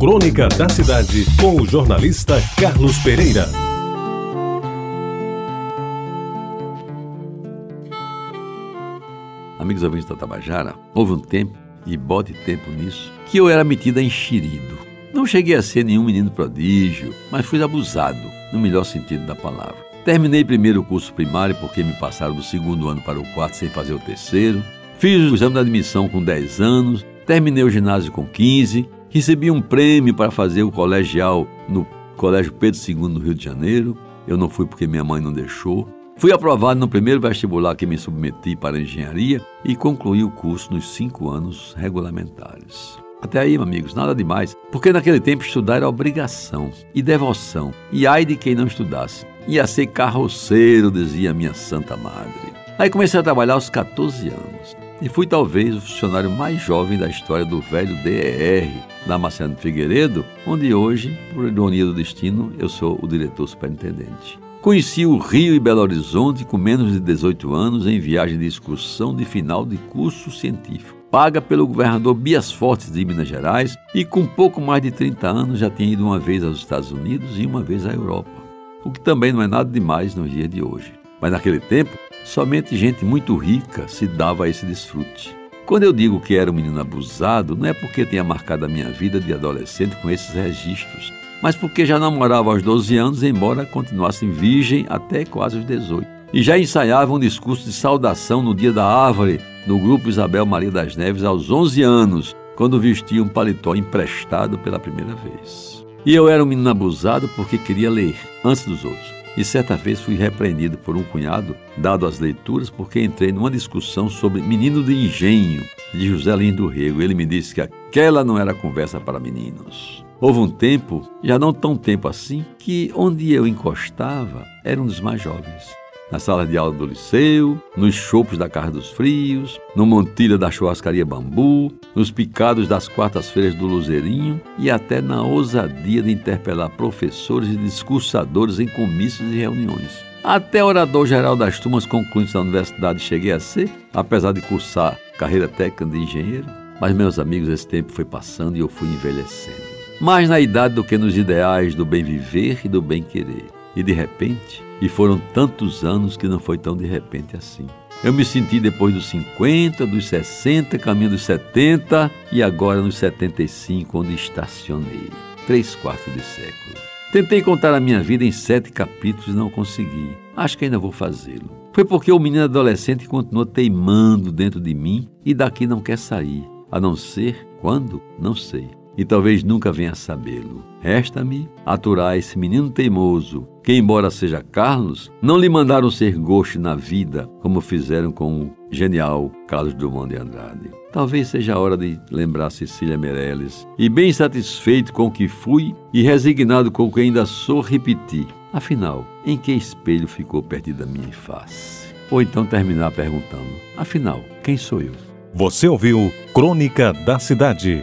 Crônica da Cidade, com o jornalista Carlos Pereira. Amigos ouvintes da Tabajara, houve um tempo, e bote tempo nisso, que eu era metida enxerido. Não cheguei a ser nenhum menino prodígio, mas fui abusado, no melhor sentido da palavra. Terminei primeiro o curso primário porque me passaram do segundo ano para o quarto sem fazer o terceiro. Fiz o exame de admissão com 10 anos, terminei o ginásio com 15, recebi um prêmio para fazer o colegial no Colégio Pedro II no Rio de Janeiro. Eu não fui porque minha mãe não deixou. Fui aprovado no primeiro vestibular que me submeti para engenharia e concluí o curso nos cinco anos regulamentares. Até aí, amigos, nada demais, porque naquele tempo estudar era obrigação e devoção, e ai de quem não estudasse. Ia ser carroceiro, dizia minha santa madre. Aí comecei a trabalhar aos 14 anos e fui talvez o funcionário mais jovem da história do velho DER, da Marciano Figueiredo, onde hoje, por ironia do destino, eu sou o diretor superintendente. Conheci o Rio e Belo Horizonte com menos de 18 anos em viagem de excursão de final de curso científico, paga pelo governador Bias Fortes de Minas Gerais e com pouco mais de 30 anos já tinha ido uma vez aos Estados Unidos e uma vez à Europa, o que também não é nada demais nos dias de hoje. Mas naquele tempo, somente gente muito rica se dava a esse desfrute. Quando eu digo que era um menino abusado, não é porque tenha marcado a minha vida de adolescente com esses registros, mas porque já namorava aos 12 anos, embora continuasse virgem até quase os 18. E já ensaiava um discurso de saudação no dia da árvore no grupo Isabel Maria das Neves aos 11 anos, quando vestia um paletó emprestado pela primeira vez. E eu era um menino abusado porque queria ler antes dos outros. E certa vez fui repreendido por um cunhado, dado as leituras, porque entrei numa discussão sobre Menino de Engenho, de José Lins do Rego. Ele me disse que aquela não era conversa para meninos. Houve um tempo, já não tão tempo assim, que onde eu encostava era um dos mais jovens. Na sala de aula do liceu, nos chopos da Casa dos Frios, no montilha da churrascaria Bambu, nos picados das quartas-feiras do Luzerinho e até na ousadia de interpelar professores e discursadores em comícios e reuniões. Até orador geral das turmas concluintes da universidade cheguei a ser, apesar de cursar carreira técnica de engenheiro. Mas, meus amigos, esse tempo foi passando e eu fui envelhecendo mais na idade do que nos ideais do bem viver e do bem querer. E de repente, e foram tantos anos que não foi tão de repente assim. Eu me senti depois dos 50, dos 60, caminho dos 70 e agora nos 75, onde estacionei. Três quartos de século. Tentei contar a minha vida em sete capítulos e não consegui. Acho que ainda vou fazê-lo. Foi porque o menino adolescente continuou teimando dentro de mim e daqui não quer sair. A não ser quando? Não sei e talvez nunca venha sabê-lo. Resta-me aturar esse menino teimoso, que, embora seja Carlos, não lhe mandaram ser gosto na vida, como fizeram com o genial Carlos Drummond de Andrade. Talvez seja a hora de lembrar Cecília Meirelles, e bem satisfeito com o que fui e resignado com o que ainda sou, repetir. Afinal, em que espelho ficou perdida minha face? Ou então terminar perguntando: afinal, quem sou eu? Você ouviu Crônica da Cidade